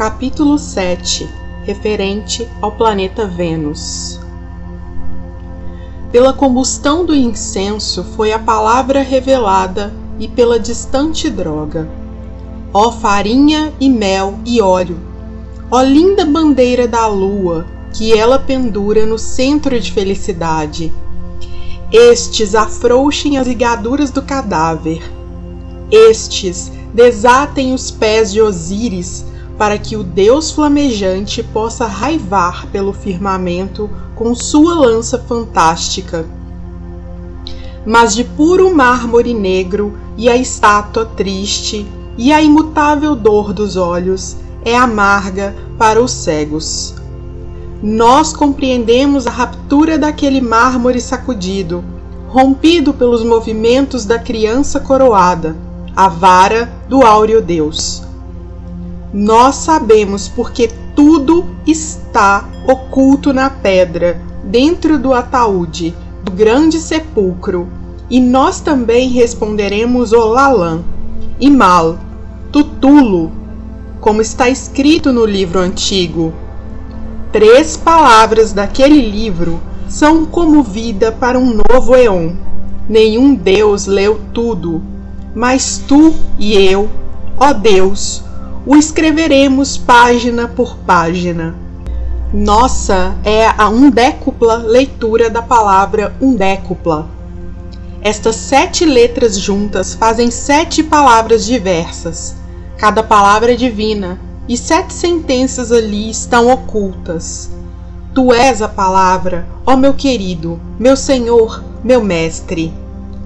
Capítulo 7 Referente ao planeta Vênus Pela combustão do incenso foi a palavra revelada, e pela distante droga. Ó farinha e mel e óleo, ó linda bandeira da lua, que ela pendura no centro de felicidade. Estes afrouxem as ligaduras do cadáver. Estes desatem os pés de Osíris para que o deus flamejante possa raivar pelo firmamento com sua lança fantástica. Mas de puro mármore negro e a estátua triste e a imutável dor dos olhos é amarga para os cegos. Nós compreendemos a raptura daquele mármore sacudido, rompido pelos movimentos da criança coroada, a vara do áureo Deus nós sabemos porque tudo está oculto na pedra, dentro do ataúde, do grande sepulcro, e nós também responderemos Olalã, Imal, Tutulo, como está escrito no livro antigo. Três palavras daquele livro são como vida para um novo eon. Nenhum Deus leu tudo, mas tu e eu, ó Deus, o escreveremos página por página. Nossa é a undécupla leitura da palavra undécupla. Estas sete letras juntas fazem sete palavras diversas. Cada palavra é divina, e sete sentenças ali estão ocultas. Tu és a palavra, ó meu querido, meu Senhor, meu Mestre.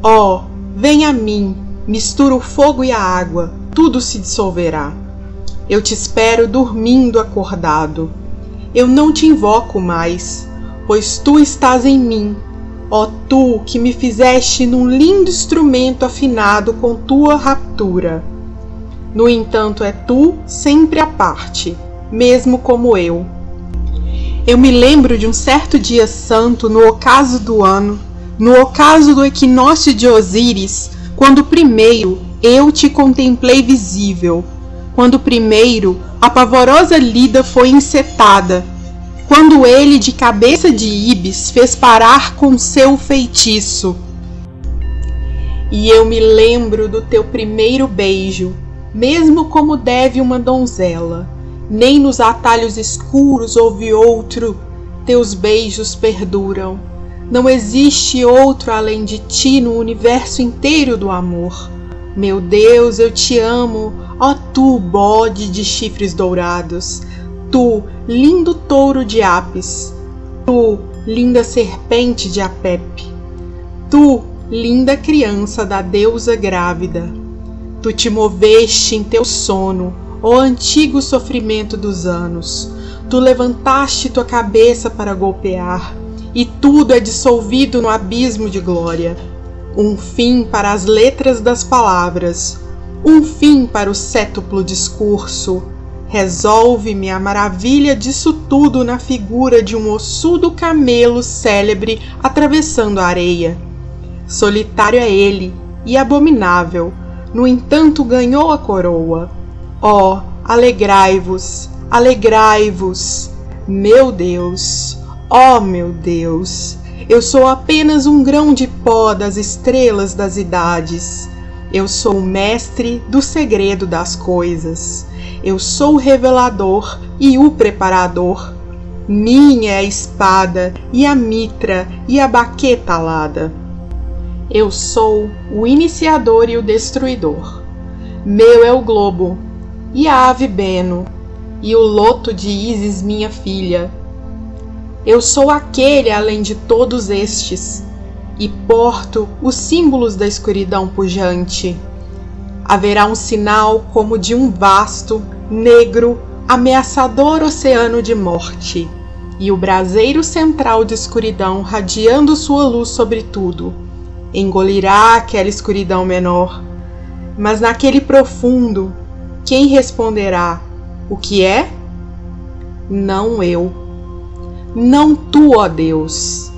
Ó, vem a mim, mistura o fogo e a água, tudo se dissolverá. Eu te espero dormindo acordado. Eu não te invoco mais, pois tu estás em mim. Ó tu que me fizeste num lindo instrumento afinado com tua raptura. No entanto, é tu sempre à parte, mesmo como eu. Eu me lembro de um certo dia santo no ocaso do ano, no ocaso do equinócio de Osíris, quando primeiro eu te contemplei visível, quando primeiro a pavorosa lida foi encetada, quando ele de cabeça de Ibis fez parar com seu feitiço. E eu me lembro do teu primeiro beijo, mesmo como deve uma donzela. Nem nos atalhos escuros houve outro, teus beijos perduram. Não existe outro além de ti no universo inteiro do amor. Meu Deus, eu te amo, ó tu, bode de chifres dourados, tu, lindo touro de Apis, tu, linda serpente de Apepe, tu, linda criança da deusa grávida. Tu te moveste em teu sono, ó antigo sofrimento dos anos. Tu levantaste tua cabeça para golpear, e tudo é dissolvido no abismo de glória um fim para as letras das palavras, um fim para o cétuplo discurso. Resolve-me a maravilha disso tudo na figura de um ossudo camelo célebre atravessando a areia. Solitário é ele e abominável, no entanto ganhou a coroa. Oh, alegrai-vos, alegrai-vos, meu Deus, oh, meu Deus, eu sou apenas um grão de pó das estrelas das idades. Eu sou o mestre do segredo das coisas. Eu sou o revelador e o preparador. Minha é a espada e a mitra e a baqueta alada. Eu sou o iniciador e o destruidor. Meu é o globo e a ave Beno e o loto de Isis, minha filha eu sou aquele além de todos estes, e porto os símbolos da escuridão pujante. Haverá um sinal como de um vasto, negro, ameaçador oceano de morte, e o braseiro central de escuridão radiando sua luz sobre tudo. Engolirá aquela escuridão menor, mas naquele profundo, quem responderá: O que é? Não eu não tu, ó Deus.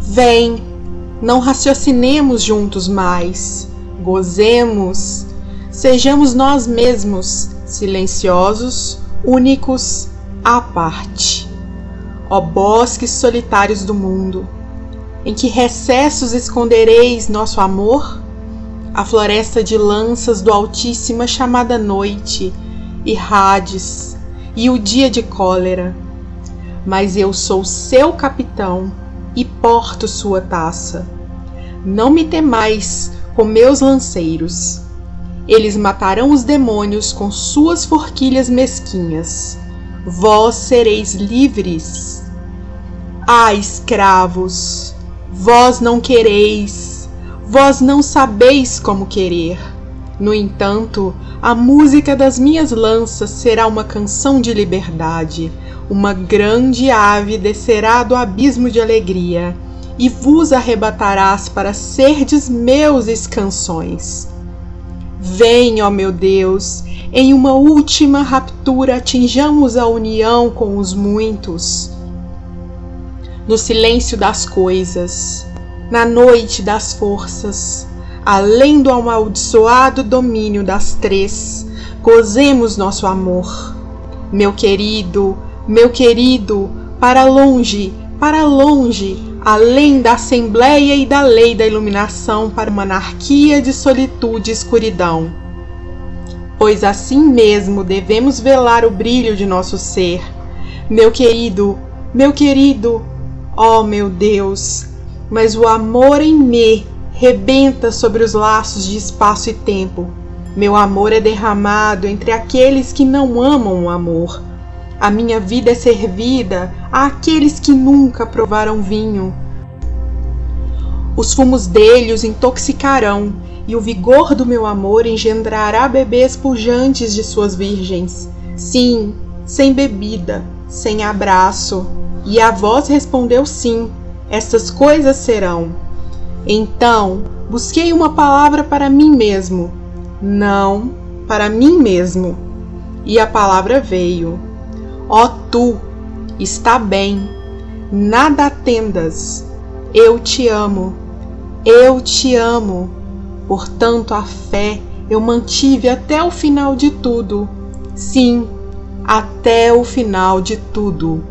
Vem, não raciocinemos juntos mais, gozemos, sejamos nós mesmos, silenciosos, únicos, à parte. Ó bosques solitários do mundo, em que recessos escondereis nosso amor? A floresta de lanças do Altíssima chamada noite, e Hades, e o dia de cólera. Mas eu sou seu capitão e porto sua taça. Não me temais com meus lanceiros. Eles matarão os demônios com suas forquilhas mesquinhas. Vós sereis livres. Ah, escravos, vós não quereis, vós não sabeis como querer. No entanto, a música das minhas lanças será uma canção de liberdade. Uma grande ave descerá do abismo de alegria e vos arrebatarás para serdes meus escansões. Vem, ó meu Deus, em uma última raptura atinjamos a união com os muitos. No silêncio das coisas, na noite das forças, além do amaldiçoado domínio das três, gozemos nosso amor. Meu querido, meu querido, para longe, para longe, além da Assembleia e da lei da iluminação para uma anarquia de solitude e escuridão. Pois assim mesmo devemos velar o brilho de nosso ser. Meu querido, meu querido, ó oh meu Deus, mas o amor em me rebenta sobre os laços de espaço e tempo. Meu amor é derramado entre aqueles que não amam o amor. A minha vida é servida àqueles que nunca provaram vinho. Os fumos dele os intoxicarão, e o vigor do meu amor engendrará bebês pujantes de suas virgens. Sim, sem bebida, sem abraço. E a voz respondeu sim, estas coisas serão. Então, busquei uma palavra para mim mesmo. Não, para mim mesmo. E a palavra veio. Ó oh, tu, está bem, nada atendas, eu te amo, eu te amo. Portanto, a fé eu mantive até o final de tudo. Sim, até o final de tudo.